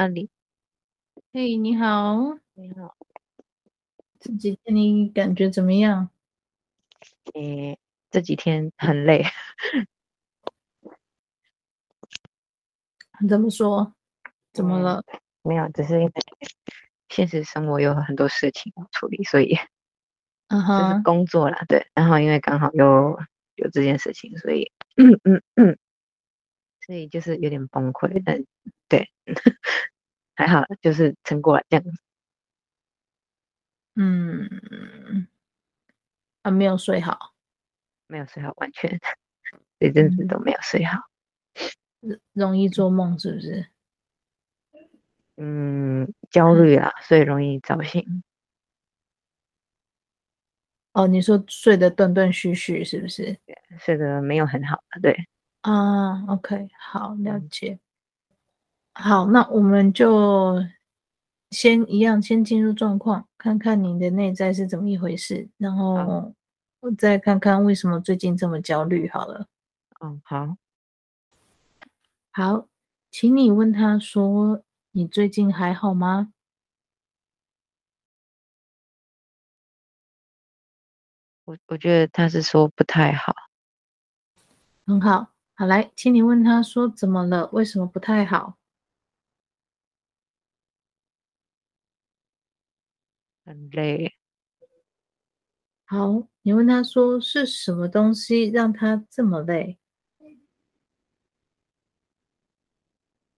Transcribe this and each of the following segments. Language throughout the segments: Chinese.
阿里，嘿，你好，你好，这几天你感觉怎么样？诶，这几天很累。怎么说？怎么了？嗯，没有，只是因为现实生活有很多事情要处理，所以，嗯 哼，就是工作啦，对。然后因为刚好又有这件事情，所以，嗯嗯嗯，所以就是有点崩溃，但对。还好，就是撑过来这样子。嗯，啊，没有睡好，没有睡好，完全这阵子都没有睡好。容易做梦是不是？嗯，焦虑啊，所以容易早醒。哦，你说睡得断断续续是不是？睡得没有很好，对。啊，OK，好，了解。好，那我们就先一样，先进入状况，看看你的内在是怎么一回事，然后我再看看为什么最近这么焦虑。好了，嗯，好，好，请你问他说：“你最近还好吗？”我我觉得他是说不太好。很好，好来，请你问他说：“怎么了？为什么不太好？”很累。好，你问他说，是什么东西让他这么累？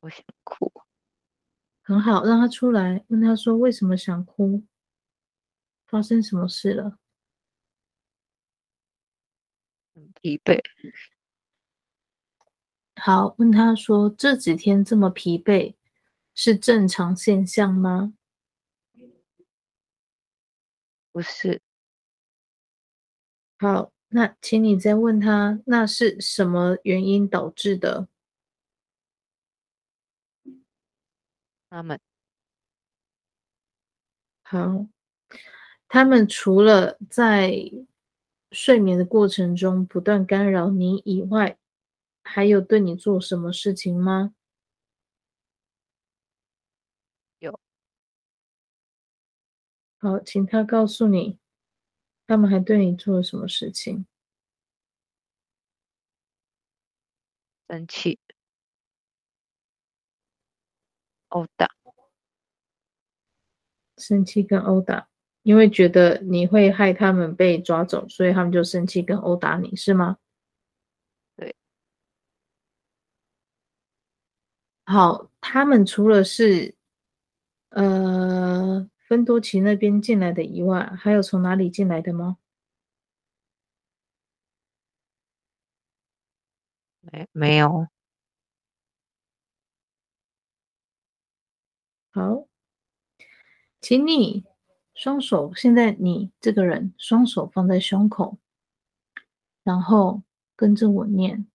我想哭。很好，让他出来。问他说，为什么想哭？发生什么事了？很疲惫。好，问他说，这几天这么疲惫是正常现象吗？不是，好，那请你再问他，那是什么原因导致的？他们，好，他们除了在睡眠的过程中不断干扰你以外，还有对你做什么事情吗？好，请他告诉你，他们还对你做了什么事情？生气、殴打、生气跟殴打，因为觉得你会害他们被抓走，所以他们就生气跟殴打你，是吗？对。好，他们除了是，呃。芬多奇那边进来的以外，还有从哪里进来的吗？没没有。好，请你双手，现在你这个人双手放在胸口，然后跟着我念。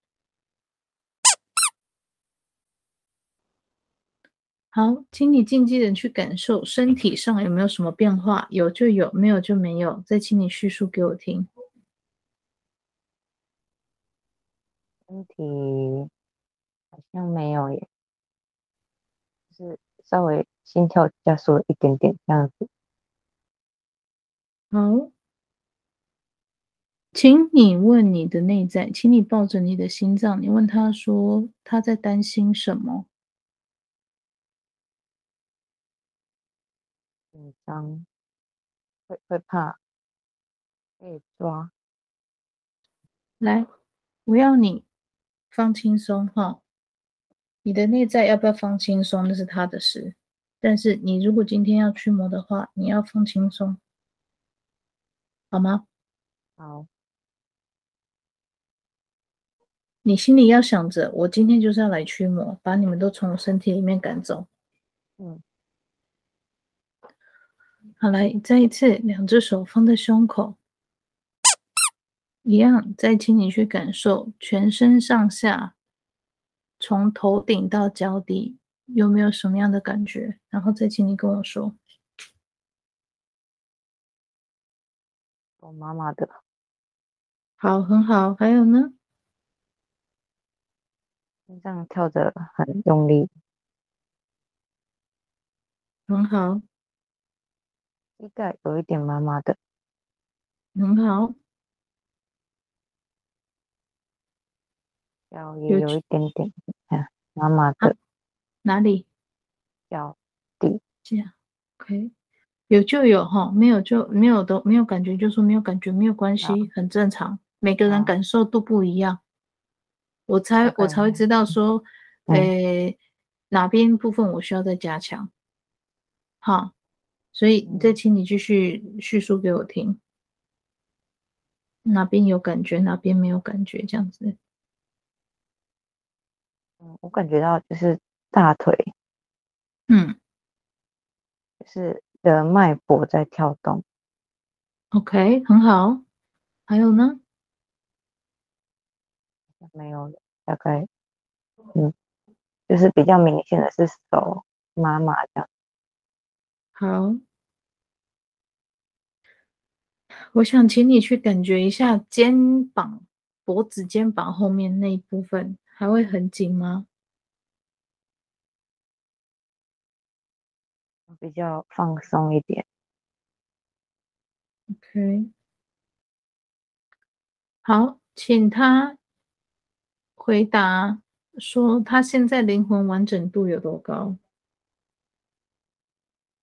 好，请你静静的去感受身体上有没有什么变化，有就有，没有就没有。再请你叙述给我听。身体好像没有耶，就是稍微心跳加速了一点点这样子。好，请你问你的内在，请你抱着你的心脏，你问他说他在担心什么。紧张，会会怕被抓。来，我要你放轻松哈。你的内在要不要放轻松，那是他的事。但是你如果今天要驱魔的话，你要放轻松，好吗？好。你心里要想着，我今天就是要来驱魔，把你们都从我身体里面赶走。嗯。好，来，再一次，两只手放在胸口，一样，再请你去感受全身上下，从头顶到脚底有没有什么样的感觉？然后再请你跟我说。我妈妈的。好，很好。还有呢？心脏跳得很用力。很好。膝盖有一点麻麻的，很好。脚也有一点点，啊，麻麻的。啊，哪里？脚底。这样，OK。有就有哈，没有就没有的没有感觉，就说没有感觉，没有关系，很正常。每个人感受都不一样，我才我才会知道说，诶、欸，哪边部分我需要再加强。好，所以再请你继续叙述给我听，哪边有感觉，哪边没有感觉，这样子。嗯，我感觉到就是大腿，嗯，就是的脉搏在跳动。OK，很好。还有呢？没有了，大概，嗯，就是比较明显的是手麻麻这样。好，我想请你去感觉一下肩膀、脖子、肩膀后面那一部分，还会很紧吗？比较放松一点。OK，好，请他回答说他现在灵魂完整度有多高？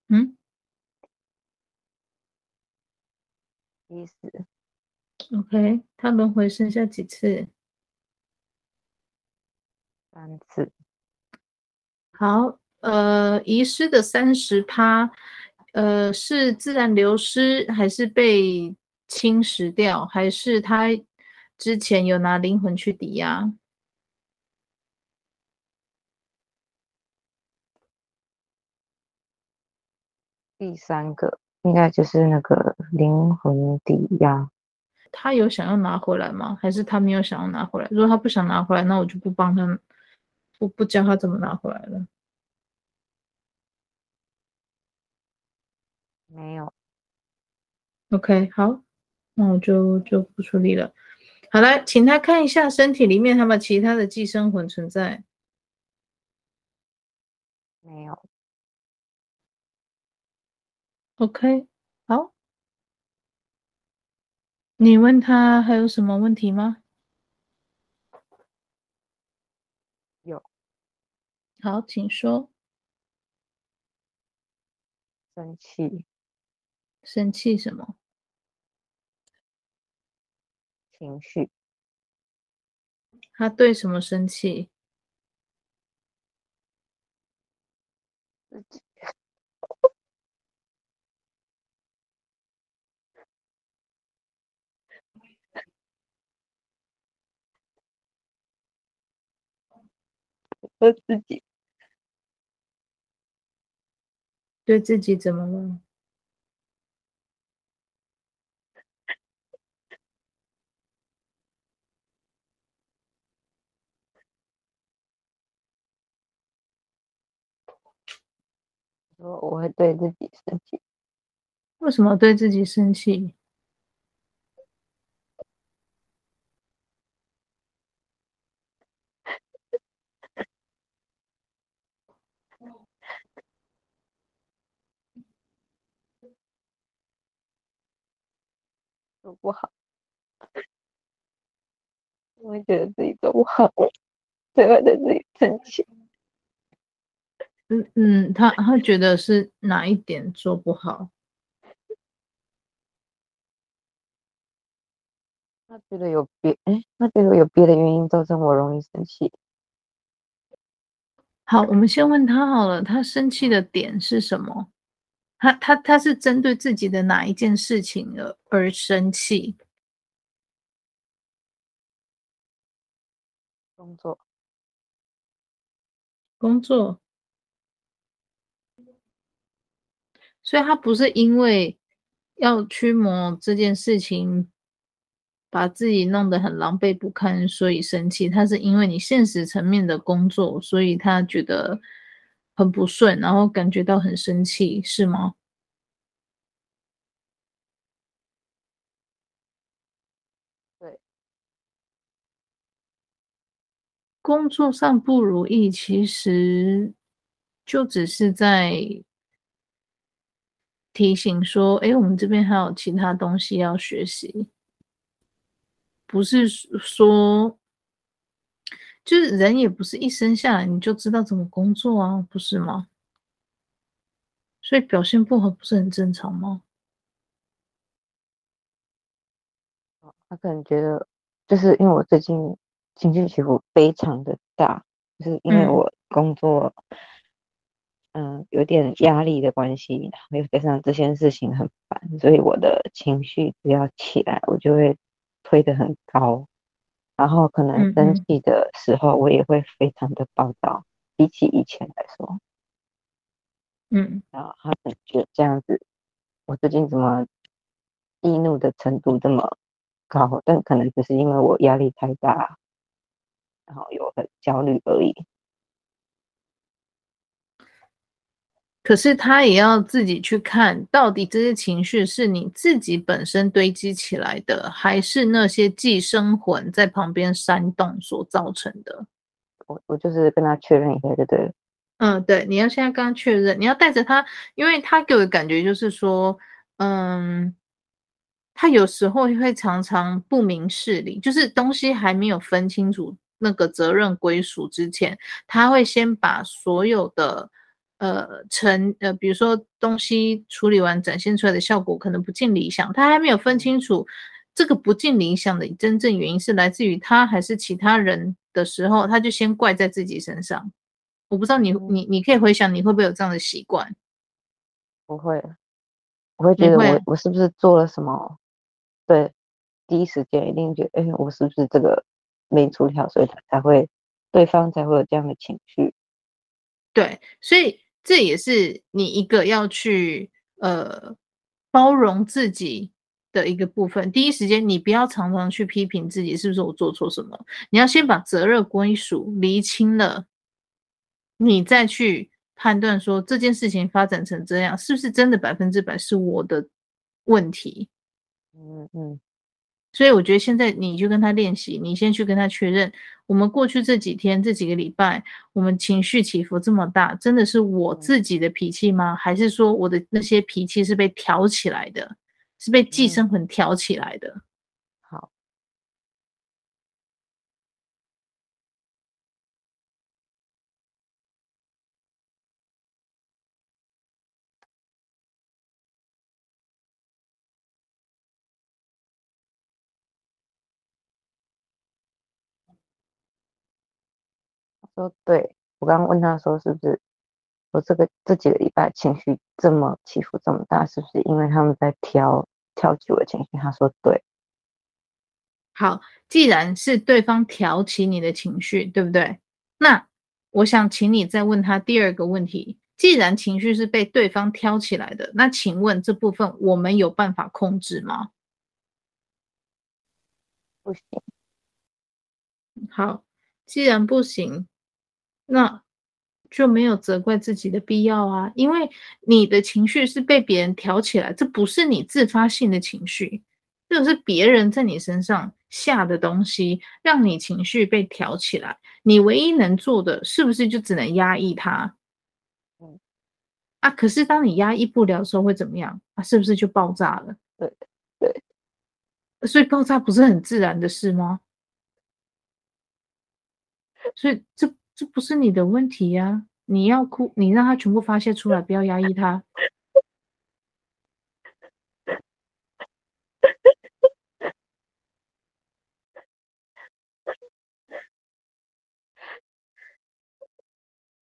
嗯，意思。OK，他轮回剩下几次？三次。好，呃，遗失的三十趴，呃，是自然流失，还是被侵蚀掉，还是他之前有拿灵魂去抵押？第三个应该就是那个灵魂抵押，他有想要拿回来吗？还是他没有想要拿回来？如果他不想拿回来，那我就不帮他，不不教他怎么拿回来了。没有。OK，好，那我就就不处理了。好了，请他看一下身体里面有没有其他的寄生魂存在。没有。OK，好。你问他还有什么问题吗？有。好，请说。生气。生气什么？情绪。他对什么生气？自己。我自己对自己怎么了？说我会对自己生气。为什么对自己生气？做不好，我会觉得自己做不好，所以会对自己生气。嗯嗯，他他觉得是哪一点做不好？他觉得有别哎，他觉得有别的原因造成我容易生气。好，我们先问他好了，他生气的点是什么？他他他是针对自己的哪一件事情而而生气？工作，工作，所以他不是因为要驱魔这件事情把自己弄得很狼狈不堪，所以生气。他是因为你现实层面的工作，所以他觉得。很不顺，然后感觉到很生气，是吗？对，工作上不如意，其实就只是在提醒说，哎，我们这边还有其他东西要学习，不是说，就是人也不是一生下来你就知道怎么工作啊，不是吗？所以表现不好不是很正常吗？他可能觉得，就是因为我最近情绪起伏非常的大，就是因为我工作。嗯嗯，有点压力的关系，然后又加上这件事情很烦，所以我的情绪只要起来，我就会推得很高，然后可能生气的时候，我也会非常的暴躁，比起以前来说，嗯，然后他可能觉得这样子，我最近怎么易怒的程度这么高？但可能只是因为我压力太大，然后有很焦虑而已。可是他也要自己去看，到底这些情绪是你自己本身堆积起来的，还是那些寄生魂在旁边煽动所造成的？我我就是跟他确认一下，对对。嗯，对，你要现在跟他确认，你要带着他，因为他给我的感觉就是说，嗯，他有时候会常常不明事理，就是东西还没有分清楚那个责任归属之前，他会先把所有的。呃，成呃，比如说东西处理完展现出来的效果可能不尽理想，他还没有分清楚这个不尽理想的真正原因是来自于他还是其他人的时候，他就先怪在自己身上。我不知道你你你可以回想你会不会有这样的习惯？不会，我会觉得我我是不是做了什么？对，第一时间一定觉得，哎，我是不是这个没处理好，所以他才会对方才会有这样的情绪。对，所以。这也是你一个要去呃包容自己的一个部分。第一时间，你不要常常去批评自己，是不是我做错什么？你要先把责任归属厘清了，你再去判断说这件事情发展成这样，是不是真的百分之百是我的问题？嗯嗯。所以我觉得现在你就跟他练习，你先去跟他确认，我们过去这几天这几个礼拜，我们情绪起伏这么大，真的是我自己的脾气吗？还是说我的那些脾气是被挑起来的，是被寄生魂挑起来的？说对，我刚刚问他说，是不是我这个这几个礼拜情绪这么起伏这么大，是不是因为他们在挑挑起我的情绪？他说对。好，既然是对方挑起你的情绪，对不对？那我想请你再问他第二个问题：既然情绪是被对方挑起来的，那请问这部分我们有办法控制吗？不行。好，既然不行。那就没有责怪自己的必要啊，因为你的情绪是被别人挑起来，这不是你自发性的情绪，这是别人在你身上下的东西，让你情绪被挑起来。你唯一能做的是不是就只能压抑它？嗯，啊，可是当你压抑不了的时候会怎么样？啊，是不是就爆炸了？对对，所以爆炸不是很自然的事吗？所以这。这不是你的问题呀、你要哭，你让他全部发泄出来，不要压抑他。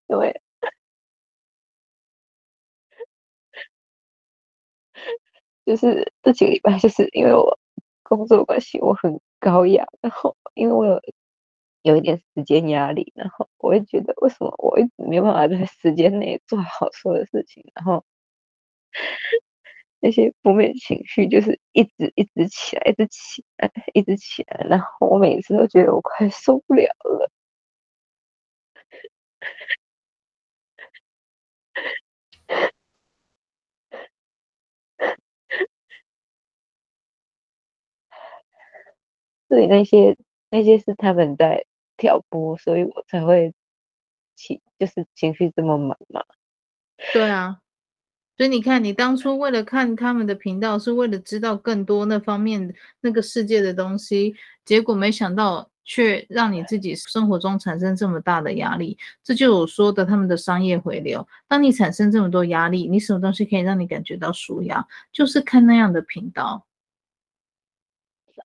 对，就是这几个礼拜，就是因为我工作关系，我很高压，然后因为我有。有一点时间压力，然后我会觉得为什么我一直没有办法在时间内做好所有的事情，然后那些负面情绪就是一直一直起来，一直起来，一直起来，然后我每次都觉得我快受不了了。所以那些那些是他们在。挑拨，所以我才会情就是情绪这么满嘛。对啊，所以你看，你当初为了看他们的频道，是为了知道更多那方面那个世界的东西，结果没想到却让你自己生活中产生这么大的压力。这就是我说的他们的商业回流。当你产生这么多压力，你什么东西可以让你感觉到舒压？就是看那样的频道。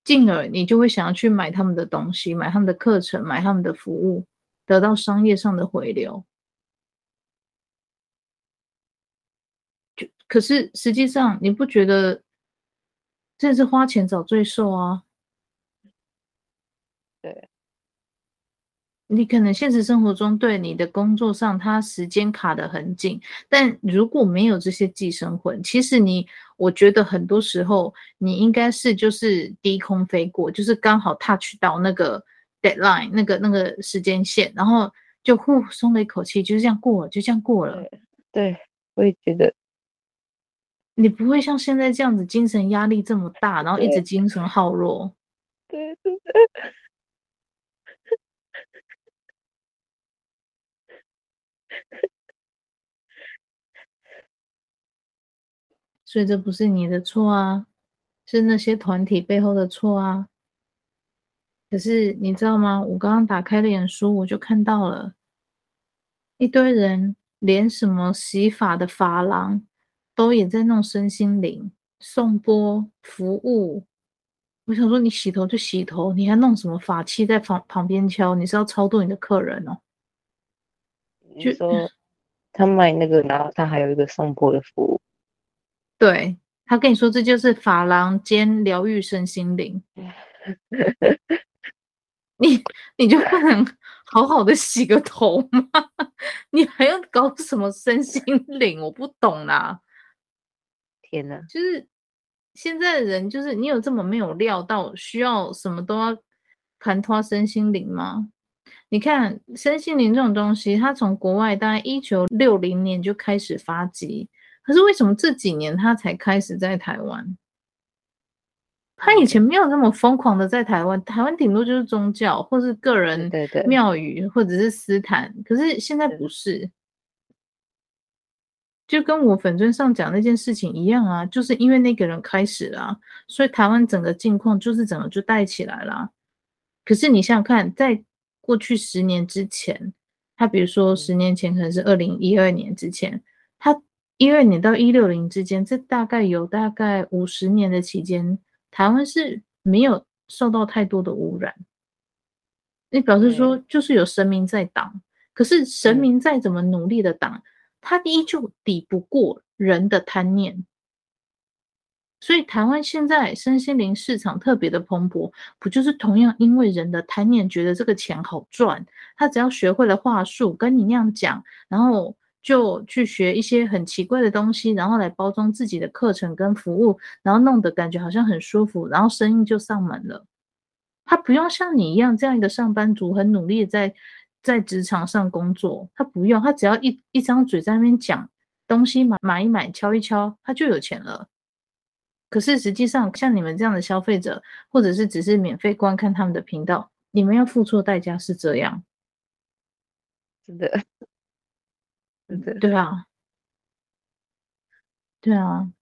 进而你就会想要去买他们的东西，买他们的课程，买他们的服务，得到商业上的回流。就可是实际上你不觉得这是花钱找罪受啊？对。你可能现实生活中对你的工作上，它时间卡得很紧，但如果没有这些寄生魂，其实你，我觉得很多时候你应该是就是低空飞过，就是刚好 touch 到那个 deadline 那个那个时间线，然后就呼松了一口气，就是这样过了，就这样过了。对，对，我也觉得，你不会像现在这样子精神压力这么大，然后一直精神耗弱。对，对，对。所以这不是你的错啊，是那些团体背后的错啊。可是你知道吗？我刚刚打开脸书，我就看到了一堆人，连什么洗发的发廊都也在弄身心灵送波服务。我想说，你洗头就洗头，你还弄什么法器在旁旁边敲？你是要超度你的客人哦？就说 他卖那个，然后他还有一个送波的服务。对，他跟你说，这就是发廊兼疗愈身心灵，你你就不能好好的洗个头吗？你还要搞什么身心灵？我不懂啦！天哪，就是现在的人，就是你有这么没有料到需要什么都要谈脱身心灵吗？你看身心灵这种东西，它从国外大概一九六零年就开始发迹。可是为什么这几年他才开始在台湾？他以前没有那么疯狂的在台湾，台湾顶多就是宗教或是个人庙宇或者是私坛。可是现在不是，就跟我粉专上讲那件事情一样啊，就是因为那个人开始了啊，所以台湾整个境况就是整个就带起来了。可是你想想看，在过去十年之前，他比如说十年前可能是二零一二年之前，他。一二年到一六零之间，这大概有大概五十年的期间，台湾是没有受到太多的污染。你表示说，就是有神明在挡，可是神明再怎么努力的挡，他依旧抵不过人的贪念。所以台湾现在身心灵市场特别的蓬勃，不就是同样因为人的贪念，觉得这个钱好赚，他只要学会了话术，跟你那样讲，然后。就去学一些很奇怪的东西，然后来包装自己的课程跟服务，然后弄得感觉好像很舒服，然后生意就上门了。他不用像你一样这样一个上班族，很努力在在职场上工作，他不用，他只要一一张嘴在那边讲东西买买一买，敲一敲，他就有钱了。可是实际上，像你们这样的消费者，或者是只是免费观看他们的频道，你们要付出的代价是这样，真的。对啊，对啊，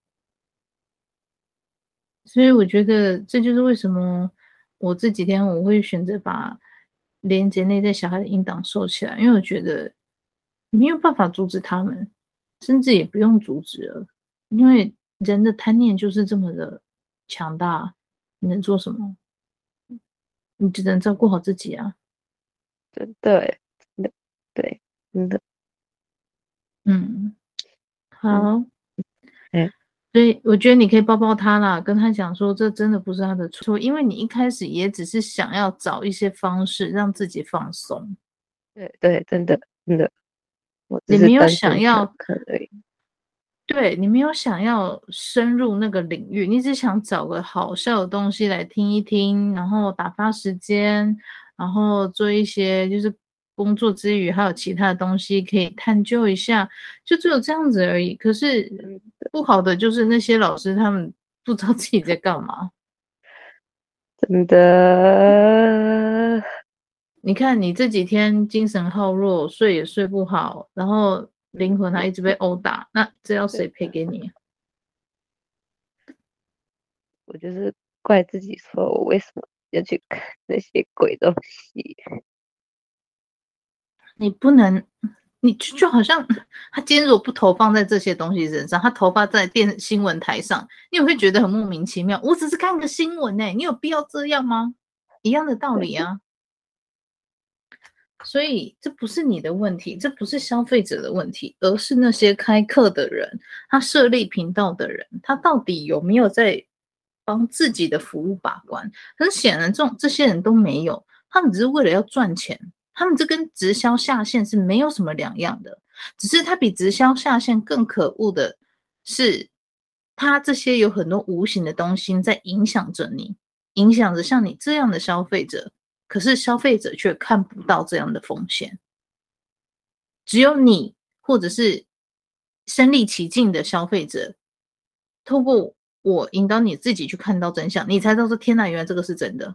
所以我觉得这就是为什么我这几天我会选择把连接内在小孩的音档收起来，因为我觉得没有办法阻止他们，甚至也不用阻止了，因为人的贪念就是这么的强大，你能做什么？你只能照顾好自己啊！真的对，真的。嗯，好，嗯，所以我觉得你可以抱抱他啦，跟他讲说，这真的不是他的错，因为你一开始也只是想要找一些方式让自己放松。对对，真的真的，你没有想要，对，你没有想要深入那个领域，你只想找个好笑的东西来听一听，然后打发时间，然后做一些就是。工作之余还有其他的东西可以探究一下，就只有这样子而已。可是不好的就是那些老师他们不知道自己在干嘛，真的。你看你这几天精神耗弱，睡也睡不好，然后灵魂还一直被殴打，那这要谁赔给你？我就是怪自己，说我为什么要去看那些鬼东西？你不能，你就就好像他今天如果不投放在这些东西身上，他投放在电新闻台上，你也会觉得很莫名其妙。我只是看个新闻呢，你有必要这样吗？一样的道理啊。所以这不是你的问题，这不是消费者的问题，而是那些开课的人，他设立频道的人，他到底有没有在帮自己的服务把关？很显然，这种这些人都没有，他们只是为了要赚钱。他们这跟直销下线是没有什么两样的，只是它比直销下线更可恶的是，它这些有很多无形的东西在影响着你，影响着像你这样的消费者，可是消费者却看不到这样的风险，只有你或者是身历其境的消费者，透过我引导你自己去看到真相，你才知道说天哪，原来这个是真的。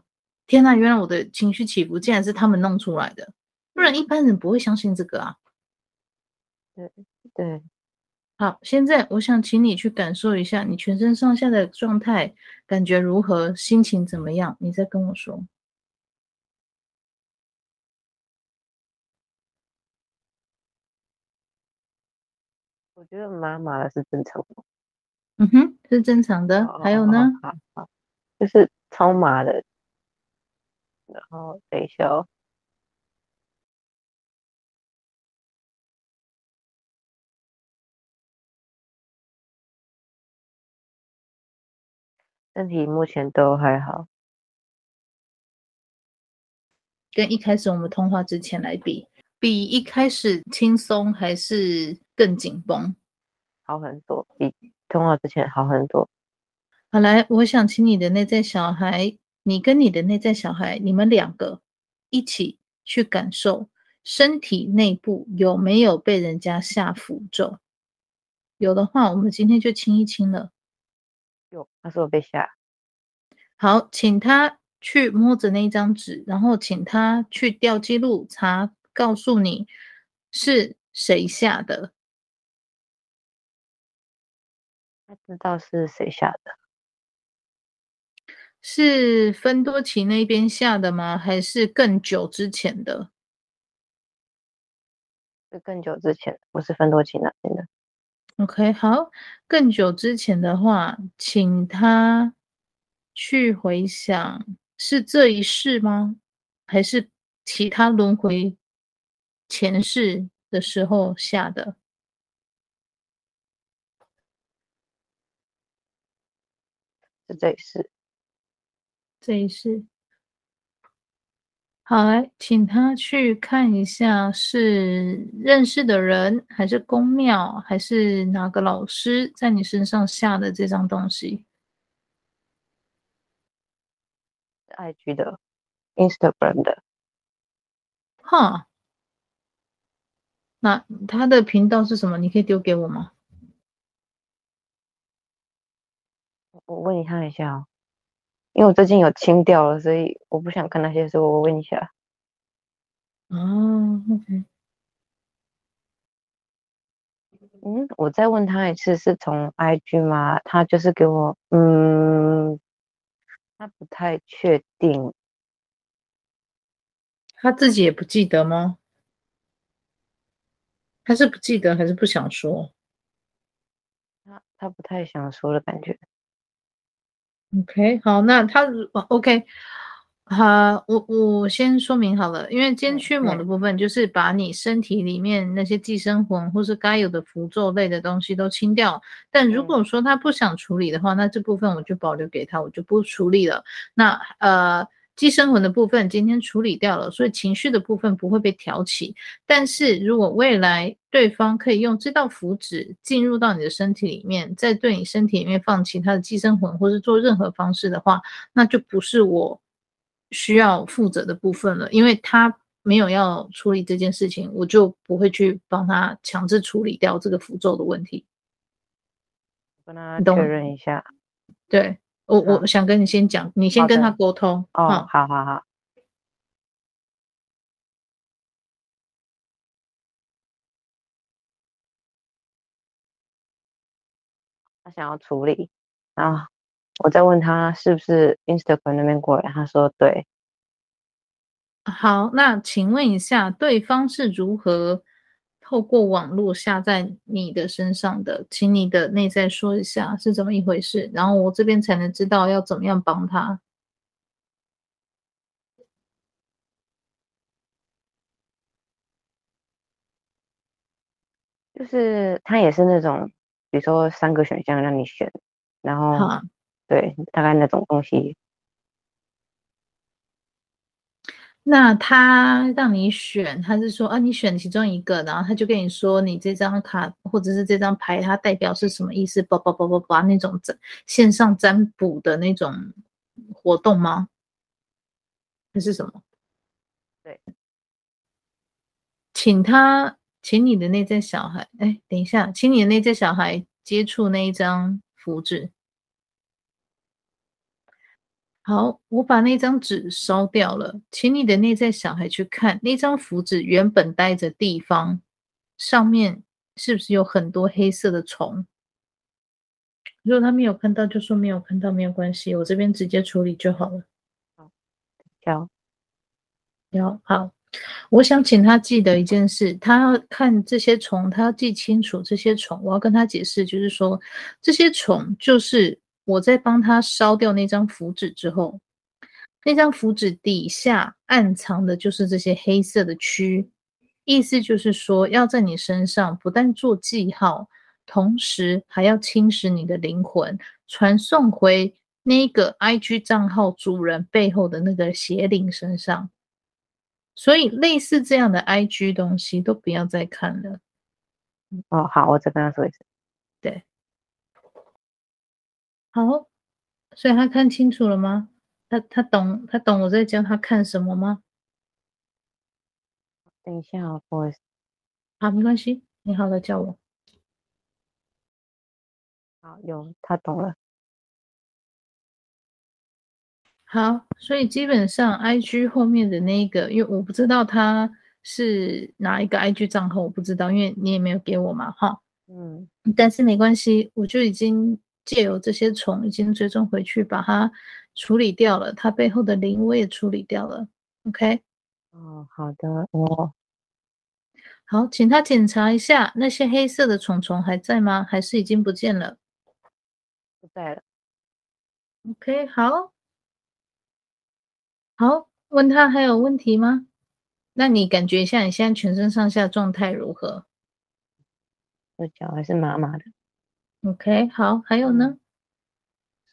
天呐，原来我的情绪起伏竟然是他们弄出来的，不然一般人不会相信这个啊。对对，好，现在我想请你去感受一下你全身上下的状态，感觉如何，心情怎么样？你再跟我说。我觉得麻麻的是正常的。嗯哼，是正常的。好还有呢？好，好，就是超麻的。然后等一下哦，身体目前都还好，跟一开始我们通话之前来比，比一开始轻松还是更紧绷？好很多，比通话之前好很多。好，来，我想请你的内在小孩。你跟你的内在小孩，你们两个一起去感受身体内部有没有被人家下符咒？有的话，我们今天就清一清了。有，他说我被下。好，请他去摸着那张纸，然后请他去调记录查，告诉你是谁下的。他知道是谁下的。是芬多奇那边下的吗？还是更久之前的？是更久之前，不是芬多奇那边的。OK，好，更久之前的话，请他去回想，是这一世吗？还是其他轮回前世的时候下的？是这一世。这一世，好，来，请他去看一下，是认识的人，还是公庙，还是哪个老师在你身上下的这张东西？IG 的，Instagram 的。哈，那他的频道是什么？你可以丢给我吗？我问他一下哦。因为我最近有清掉了，所以我不想看那些书。我问一下。哦，OK。嗯，我再问他一次，是从 IG 吗？他就是给我，嗯，他不太确定。他自己也不记得吗？他是不记得还是不想说？他他不太想说的感觉。OK，好，那他 OK，好，我我先说明好了，因为今天驱魔的部分就是把你身体里面那些寄生魂或是该有的符咒类的东西都清掉。但如果说他不想处理的话，那这部分我就保留给他，我就不处理了。那呃。寄生魂的部分今天处理掉了，所以情绪的部分不会被挑起。但是如果未来对方可以用这道符纸进入到你的身体里面，再对你身体里面放其他的寄生魂，或是做任何方式的话，那就不是我需要负责的部分了，因为他没有要处理这件事情，我就不会去帮他强制处理掉这个符咒的问题。跟他确认一下，对。我我想跟你先讲你先跟他沟通哦好好好。他想要处理啊我再问他是不是 instagram 那边过来他说对。好那请问一下对方是如何透过网络下在你的身上的？请你的内在说一下是怎么一回事，然后我这边才能知道要怎么样帮他。就是他也是那种，比如说三个选项让你选，然后好对，大概那种东西。那他让你选，他是说啊，你选其中一个，然后他就跟你说，你这张卡或者是这张牌，它代表是什么意思？叭叭叭叭叭那种占线上占卜的那种活动吗？还是什么？对，请他。请你的内在小孩，哎，等一下，请你的内在小孩接触那一张符纸。好，我把那张纸烧掉了，请你的内在小孩去看那张符纸原本待着地方，上面是不是有很多黑色的虫？如果他没有看到，就说没有看到，没有关系，我这边直接处理就好了。好，要，要，好。我想请他记得一件事，他要看这些虫，他要记清楚这些虫。我要跟他解释，就是说这些虫就是我在帮他烧掉那张符纸之后，那张符纸底下暗藏的就是这些黑色的蛆，意思就是说要在你身上不但做记号，同时还要侵蚀你的灵魂，传送回那个 IG 账号主人背后的那个邪灵身上。所以类似这样的 IG 东西都不要再看了。哦，好，我再跟他说一次。对，好，所以他看清楚了吗？他他懂他懂我在教他看什么吗？等一下，不好意思。好，没关系，你好了叫我。好，有，他懂了。好，所以基本上 IG 后面的那个，因为我不知道他是哪一个 IG 账号，我不知道，因为你也没有给我嘛，哈，嗯，但是没关系，我就已经借由这些虫，已经追踪回去，把它处理掉了，它背后的灵我也处理掉了，OK？哦，好的，哦，好，请他检查一下那些黑色的虫虫还在吗？还是已经不见了？不在了，OK，好。好，问他还有问题吗？那你感觉一下，你现在全身上下状态如何？我脚还是麻麻的。OK，好，还有呢？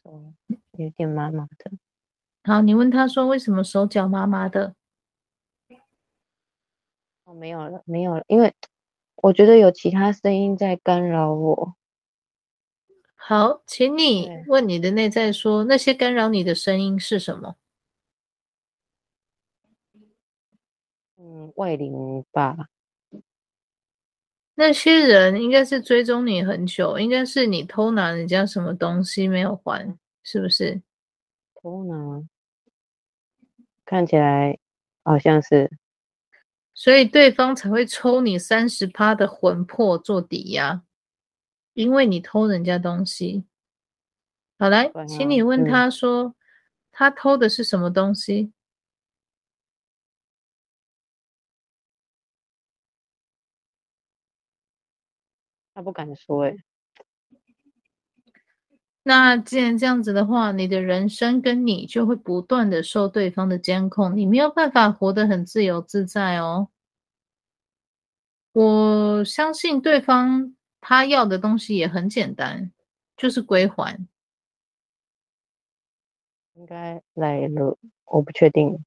手有点麻麻的。好，你问他说为什么手脚麻麻的？哦，没有了，没有了，因为我觉得有其他声音在干扰我。好，请你问你的内在说，那些干扰你的声音是什么？嗯，外灵吧。那些人应该是追踪你很久，应该是你偷拿人家什么东西没有还，是不是？偷拿，看起来好像是。所以对方才会抽你三十趴的魂魄做抵押，因为你偷人家东西。好，来，请你问他说，嗯、他偷的是什么东西？他不敢说哎，那既然这样子的话，你的人生跟你就会不断的受对方的监控，你没有办法活得很自由自在哦。我相信对方他要的东西也很简单，就是归还。应该来了，我不确定。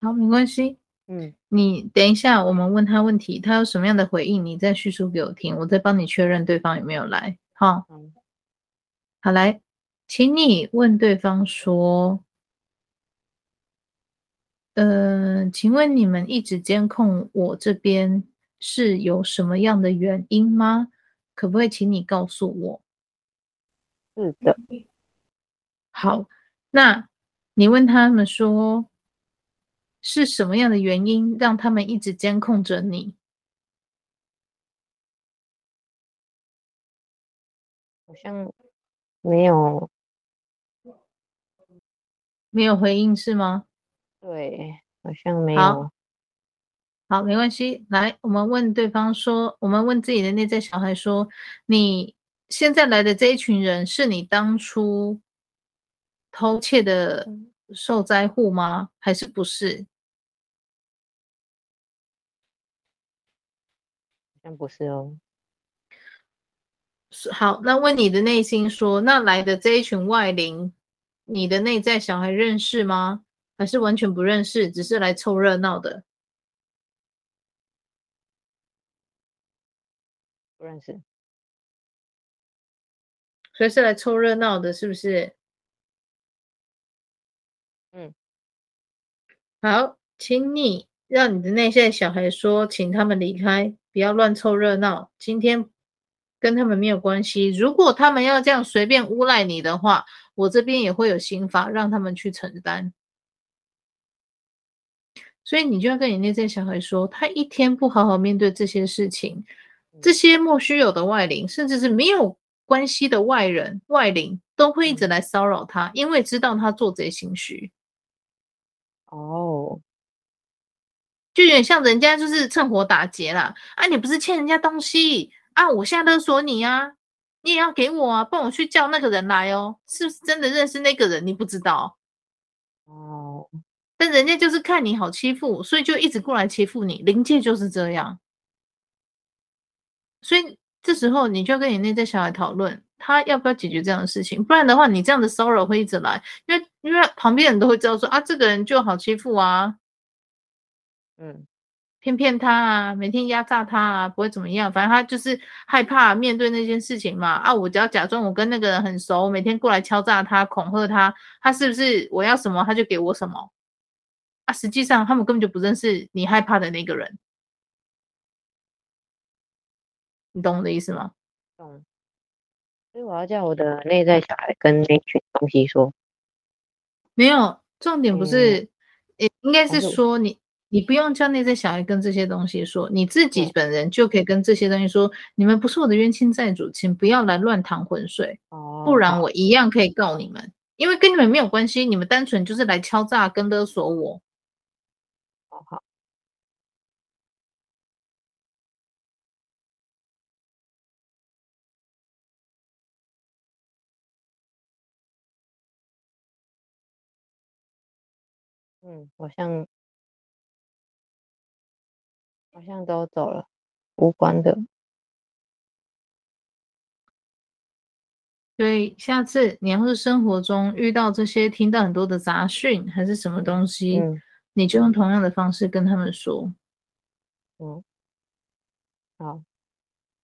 好，没关系。嗯，你等一下，我们问他问题，他有什么样的回应，你再叙述给我听，我再帮你确认对方有没有来。好，嗯、好，来，请你问对方说，呃，请问你们一直监控我这边是有什么样的原因吗？可不可以请你告诉我？是的。好，那你问他们说。是什么样的原因让他们一直监控着你？好像没有，没有回应是吗？对，好像没有。好，好，没关系。来，我们问对方说，我们问自己的内在小孩说，你现在来的这一群人是你当初偷窃的受灾户吗？还是不是？像不是哦。好，那问你的内心说，那来的这一群外灵，你的内在小孩认识吗？还是完全不认识，只是来凑热闹的？不认识，所以是来凑热闹的，是不是？嗯，好，请你让你的内在小孩说，请他们离开，不要乱凑热闹。今天。跟他们没有关系。如果他们要这样随便诬赖你的话，我这边也会有刑法让他们去承担。所以你就要跟你内在小孩说，他一天不好好面对这些事情，这些莫须有的外灵，甚至是没有关系的外人、外灵，都会一直来骚扰他，因为知道他做贼心虚。哦，就有点像人家就是趁火打劫啦。啊，你不是欠人家东西？啊！我现在勒索你啊，你也要给我啊，帮我去叫那个人来哦。是不是真的认识那个人？你不知道哦。但人家就是看你好欺负，所以就一直过来欺负你。灵界就是这样。所以这时候你就要跟你内在小孩讨论，他要不要解决这样的事情。不然的话，你这样的骚扰会一直来，因为因为旁边人都会知道说啊，这个人就好欺负啊。嗯。骗骗他啊，每天压榨他啊，不会怎么样。反正他就是害怕面对那件事情嘛。啊，我只要假装我跟那个人很熟，每天过来敲诈他、恐吓他，他是不是我要什么他就给我什么？啊，实际上他们根本就不认识你害怕的那个人。你懂我的意思吗？懂。所以我要叫我的内在小孩跟那群东西说，没有，重点不是，嗯、应该是说你。你不用叫内在小孩跟这些东西说，你自己本人就可以跟这些东西说：你们不是我的冤亲债主，请不要来乱淌浑水，不然我一样可以告你们，因为跟你们没有关系，你们单纯就是来敲诈跟勒索我。好好。嗯，好像。好像都走了，无关的。所以下次你要是生活中遇到这些，听到很多的杂讯还是什么东西，嗯，你就用同样的方式跟他们说。嗯，好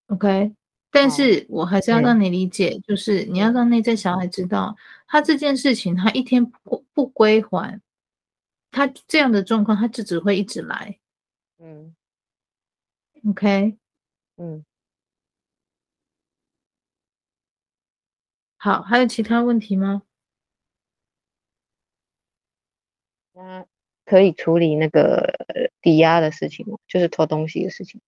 ，OK。但是我还是要让你理解，就是你要让内在小孩知道，他这件事情他一天不不归还，他这样的状况他就只会一直来。嗯。OK，嗯，好，还有其他问题吗？那可以处理那个抵押的事情吗？就是偷东西的事情。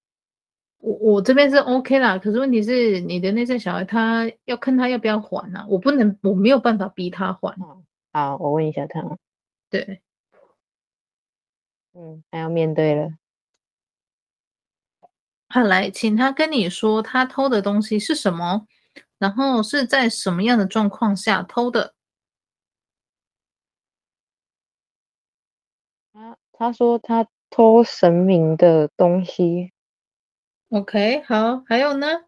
我我这边是 OK 啦，可是问题是你的那些小孩他要看他要不要还呐、啊，我不能，我没有办法逼他还。好，我问一下他。对，嗯，还要面对了。好，来，请他跟你说他偷的东西是什么，然后是在什么样的状况下偷的。他他说他偷神明的东西。OK，好，还有呢？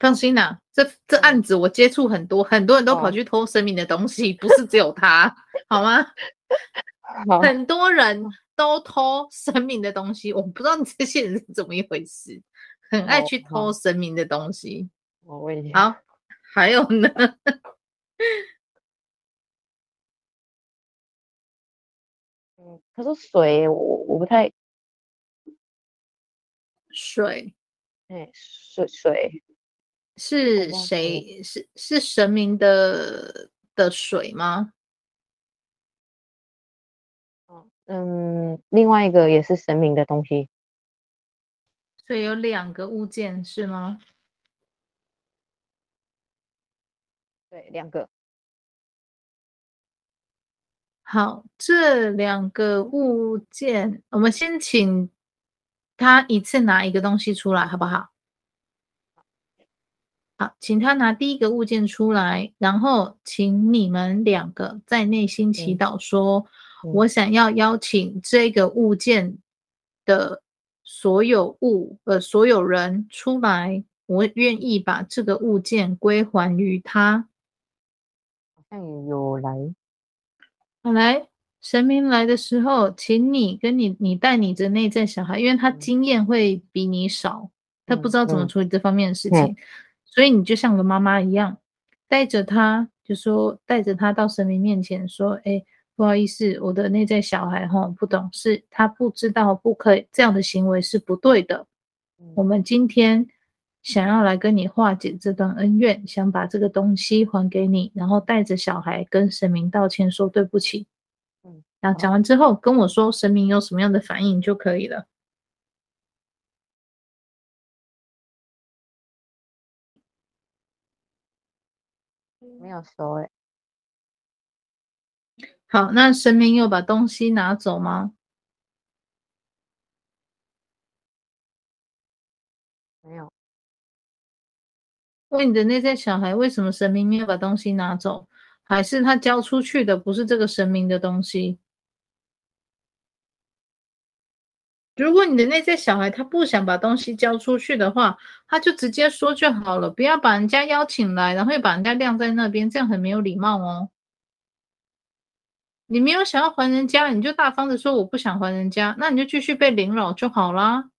放心啦，这这案子我接触很多，很多人都跑去偷神明的东西，不是只有他，好吗？好，很多人。都偷神明的东西，我不知道你这些人是怎么一回事，很爱去偷神明的东西。我问一下。好，还有呢？嗯，他说水，我我不太水，哎，水水是谁？是是神明的的水吗？嗯，另外一个也是神明的东西，所以有两个物件是吗？对，两个。好，这两个物件，我们先请他一次拿一个东西出来，好不好？好，请他拿第一个物件出来，然后请你们两个在内心祈祷说：“嗯嗯、我想要邀请这个物件的所有物呃所有人出来，我愿意把这个物件归还于他。”好像也有来。好，来，神明来的时候，请你跟你你带你的内在小孩，因为他经验会比你少，他不知道怎么处理这方面的事情，嗯嗯、所以你就像个妈妈一样，带着他，就说带着他到神明面前说，哎，不好意思，我的内在小孩哈不懂事，他不知道不可以这样的行为是不对的，我们今天。想要来跟你化解这段恩怨，想把这个东西还给你，然后带着小孩跟神明道歉，说对不起。嗯，然后讲完之后跟我说神明有什么样的反应就可以了。没有说哎。好，那神明有把东西拿走吗？没有。问你的内在小孩，为什么神明没有把东西拿走？还是他交出去的不是这个神明的东西？如果你的内在小孩他不想把东西交出去的话，他就直接说就好了，不要把人家邀请来，然后又把人家晾在那边，这样很没有礼貌哦。你没有想要还人家，你就大方的说我不想还人家，那你就继续被凌扰就好啦。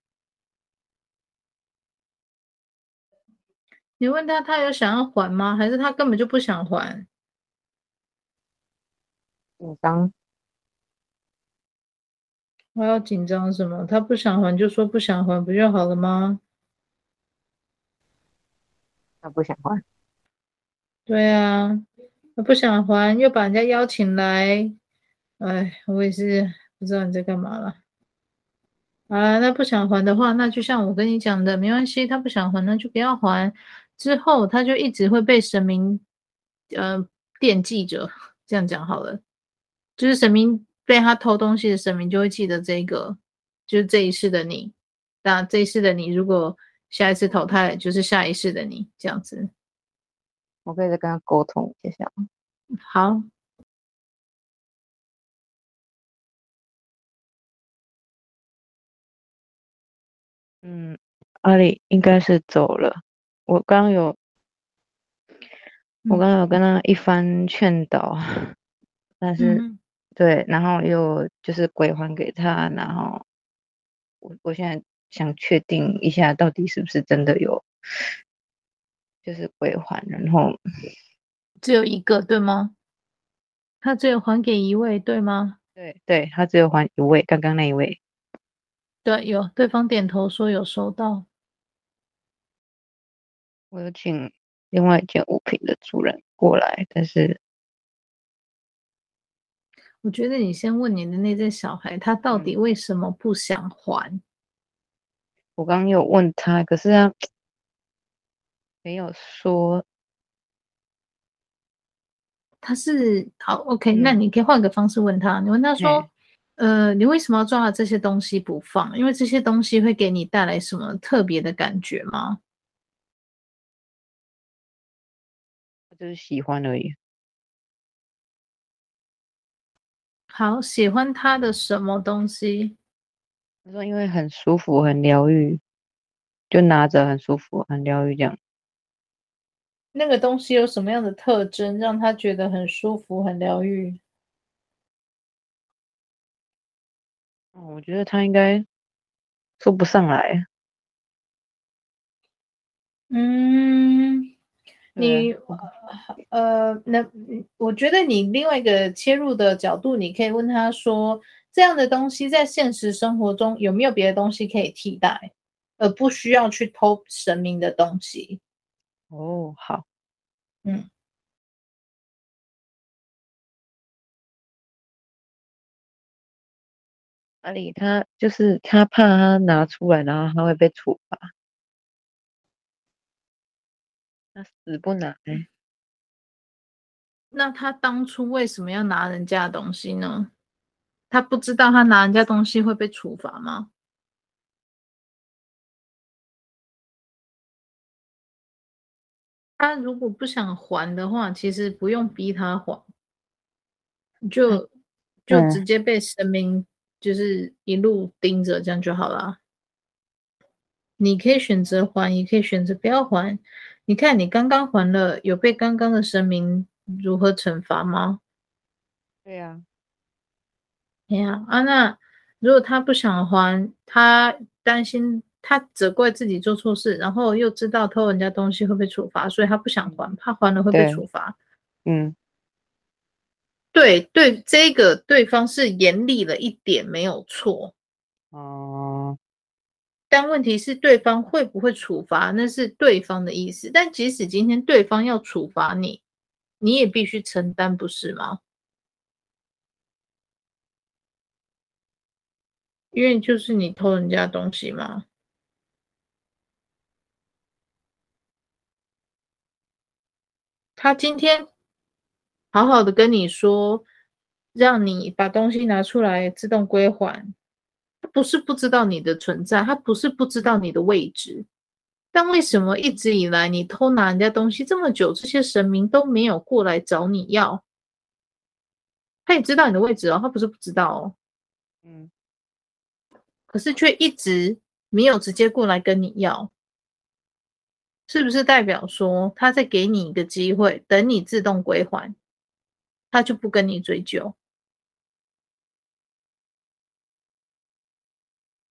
你问他，他有想要还吗？还是他根本就不想还？紧张。我要紧张什么？他不想还就说不想还，不就好了吗？他不想还。对啊，他不想还，又把人家邀请来。哎，我也是不知道你在干嘛了。啊，那不想还的话，那就像我跟你讲的，没关系，他不想还，那就不要还。之后他就一直会被神明，呃，惦记着。这样讲好了，就是神明被他偷东西的神明就会记得这个，就是这一世的你。那这一世的你，如果下一次投胎，就是下一世的你，这样子。我可以再跟他沟通一下。好。嗯，阿里应该是走了。我刚刚有，我刚刚有跟他一番劝导，但是、嗯、对，然后又就是归还给他，然后我我现在想确定一下，到底是不是真的有，就是归还，然后 只有一个对吗？他只有还给一位对吗？对对，他只有还一位，刚刚那一位，对，有对方点头说有收到。我有请另外一件物品的主人过来，但是我觉得你先问你的那只小孩，他到底为什么不想还？我刚刚有问他，可是他没有说。他是好 OK，嗯，那你可以换个方式问他，你问他说：“嗯、呃，你为什么要抓了这些东西不放？因为这些东西会给你带来什么特别的感觉吗？”就是喜欢而已。好，喜欢他的什么东西？他说因为很舒服，很疗愈，就拿着很舒服，很疗愈这样。那个东西有什么样的特征，让他觉得很舒服、很疗愈？我觉得他应该说不上来。嗯。你呃，那我觉得你另外一个切入的角度，你可以问他说，这样的东西在现实生活中有没有别的东西可以替代，而不需要去偷神明的东西？哦，好，嗯，阿里他就是他怕他拿出来，然后他会被处罚。他死不拿，那他当初为什么要拿人家的东西呢？他不知道他拿人家东西会被处罚吗？他如果不想还的话，其实不用逼他还，就就直接被神明就是一路盯着，这样就好了。你可以选择还，也可以选择不要还。你看，你刚刚还了，有被刚刚的神明如何惩罚吗？对呀，对呀。啊，那如果他不想还，他担心。他责怪自己做错事，然后又知道偷人家东西会被处罚，所以他不想还，怕还了会被处罚。嗯，对对，这个对方是严厉了一点，没有错。哦，但问题是对方会不会处罚，那是对方的意思。但即使今天对方要处罚你，你也必须承担，不是吗？因为就是你偷人家东西嘛。他今天好好的跟你说，让你把东西拿出来自动归还。他不是不知道你的存在，他不是不知道你的位置。但为什么一直以来你偷拿人家东西这么久，这些神明都没有过来找你要？他也知道你的位置哦，他不是不知道哦。嗯，可是却一直没有直接过来跟你要。是不是代表说他在给你一个机会，等你自动归还，他就不跟你追究？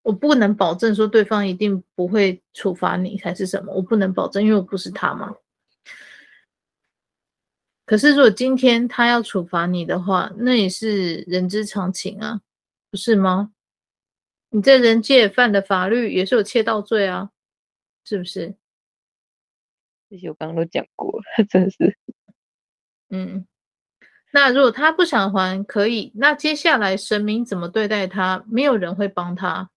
我不能保证说对方一定不会处罚你还是什么，我不能保证，因为我不是他嘛。可是如果今天他要处罚你的话，那也是人之常情啊，不是吗？你在人界犯的法律也是有窃盗罪啊，是不是？这些我刚刚都讲过了，真是。嗯，那如果他不想还，可以。那接下来神明怎么对待他？没有人会帮他，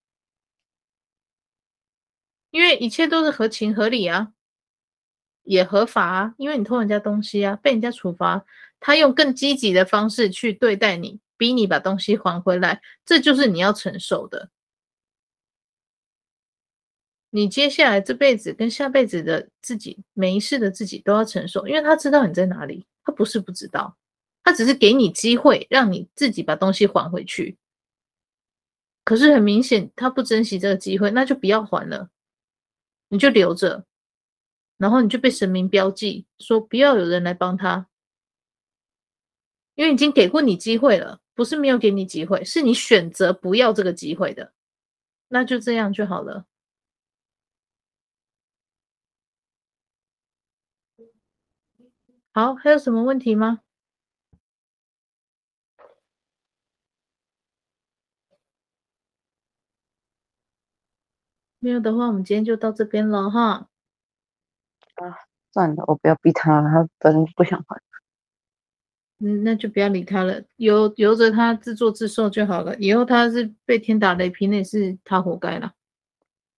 因为一切都是合情合理啊，也合法啊。因为你偷人家东西啊，被人家处罚，他用更积极的方式去对待你，逼你把东西还回来，这就是你要承受的。你接下来这辈子跟下辈子的自己，每一世的自己都要承受，因为他知道你在哪里，他不是不知道，他只是给你机会，让你自己把东西还回去。可是很明显，他不珍惜这个机会，那就不要还了，你就留着，然后你就被神明标记，说不要有人来帮他，因为已经给过你机会了，不是没有给你机会，是你选择不要这个机会的，那就这样就好了。好，还有什么问题吗？没有的话，我们今天就到这边了哈。啊，算了，我不要逼他了，他本身不想还。嗯，那就不要理他了，由由着他自作自受就好了。以后他是被天打雷劈，那也是他活该了。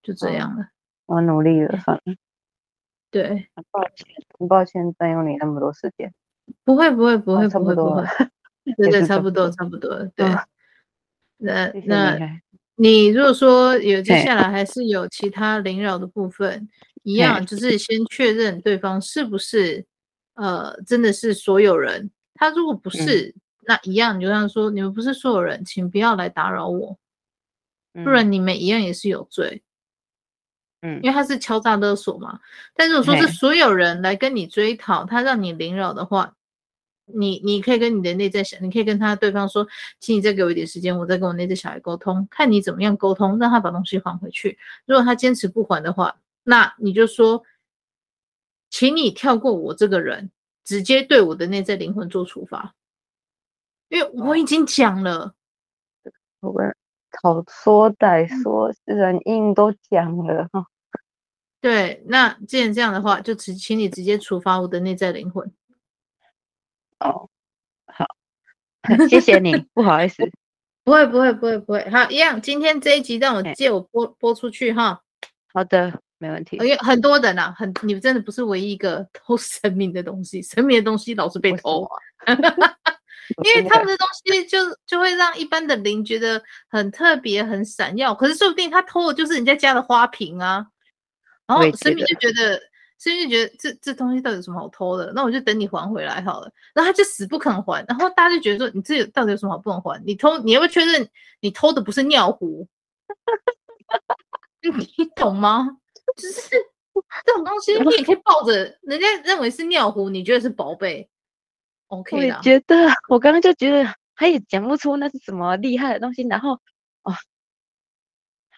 就这样了。哦，我努力了，算了。对，很抱歉，很抱歉占用你那么多时间。不会，不会，不会，不会，不会。对对，差不多，差不多。对，那那，你如果说有接下来还是有其他灵扰的部分，一样就是先确认对方是不是呃真的是所有人。他如果不是，那一样你就像说你们不是所有人，请不要来打扰我，不然你们一样也是有罪。嗯，因为他是敲诈勒索嘛，但如果说是所有人来跟你追讨，他让你灵扰的话，你你可以跟你的内在小，你可以跟他对方说，请你再给我一点时间，我再跟我内在小孩沟通，看你怎么样沟通，让他把东西还回去。如果他坚持不还的话，那你就说，请你跳过我这个人，直接对我的内在灵魂做处罚，因为我已经讲了，我们。好说歹说，人硬都讲了哈。对，那既然这样的话，就请请你直接处罚我的内在灵魂。哦，好，谢谢你，不好意思，不会不会不会不会，好，一样。今天这一集让我借我播播出去哈。好的。没问题。因为很多人啊，很你们真的不是唯一一个偷神明的东西，神明的东西老是被偷啊。因为他们的东西就就会让一般的灵觉得很特别、很闪耀，可是说不定他偷的就是人家家的花瓶啊。然后神明就觉得，神明就觉得这这东西到底有什么好偷的？那我就等你还回来好了。然后他就死不肯还，然后大家就觉得说，你这到底有什么好不能还？你偷，你要不要确认你偷的不是尿壶？你 懂吗？就是 这种东西，你也可以抱着，人家认为是尿壶，你觉得是宝贝。OK 我也觉得，我刚刚就觉得他也讲不出那是什么厉害的东西，然后哦，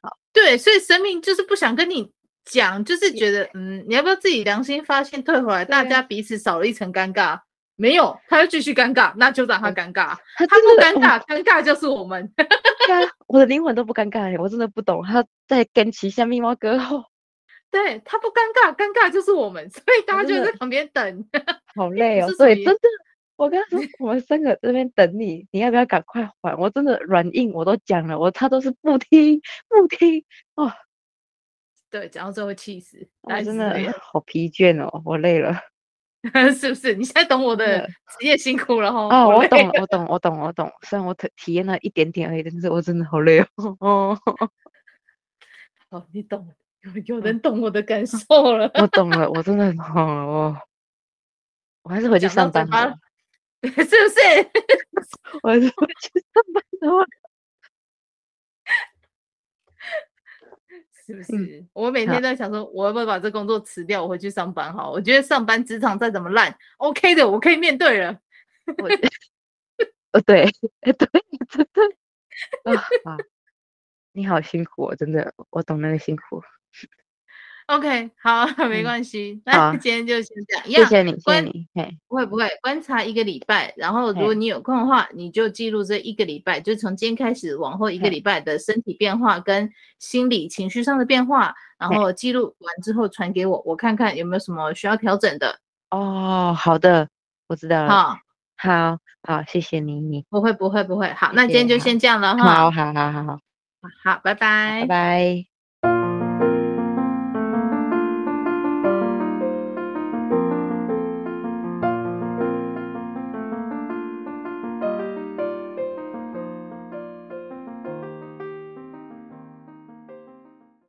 好，对，所以神明就是不想跟你讲，就是觉得嗯，你要不要自己良心发现退回来，大家彼此少了一层尴尬。没有，他要继续尴尬，那就让他尴尬。他不尴尬，尴尬就是我们。我的灵魂都不尴尬，我真的不懂他在跟旗下密猫哥后。对他不尴尬，尴尬就是我们，所以大家就在旁边等。好 累哦，对，真的。我跟他说，我们三个这边等你，你要不要赶快还？我真的软硬我都讲了，我他都是不听不听哦。对，讲到最后气死，我真的好疲倦哦，我累了，是不是？你现在懂我的职业辛苦了哈？哦，我懂，我懂，我懂，我懂。虽然我体体验了一点点而已，但是我真的好累哦。哦，哦，你懂，有有人懂我的感受了。我懂了，我真的很 好了，我我还是回去上班好了。是不是？我还是回去上班的话，是不是？嗯、我每天都在想说，我要不要把这工作辞掉，我回去上班好？我觉得上班职场再怎么烂，OK 的，我可以面对了。我呃，对，对，真的，啊，你好辛苦哦，真的，我懂那个辛苦。OK，好，没关系。嗯、那今天就先这样。谢谢你，谢谢你。不会不会，观察一个礼拜，然后如果你有空的话，你就记录这一个礼拜，就从今天开始往后一个礼拜的身体变化跟心理情绪上的变化，然后记录完之后传给我，我看看有没有什么需要调整的。哦，好的，我知道了。好，好，好，谢谢你，你不会不会不会。好，那今天就先这样了哈。好好好好好，好，拜拜，拜拜。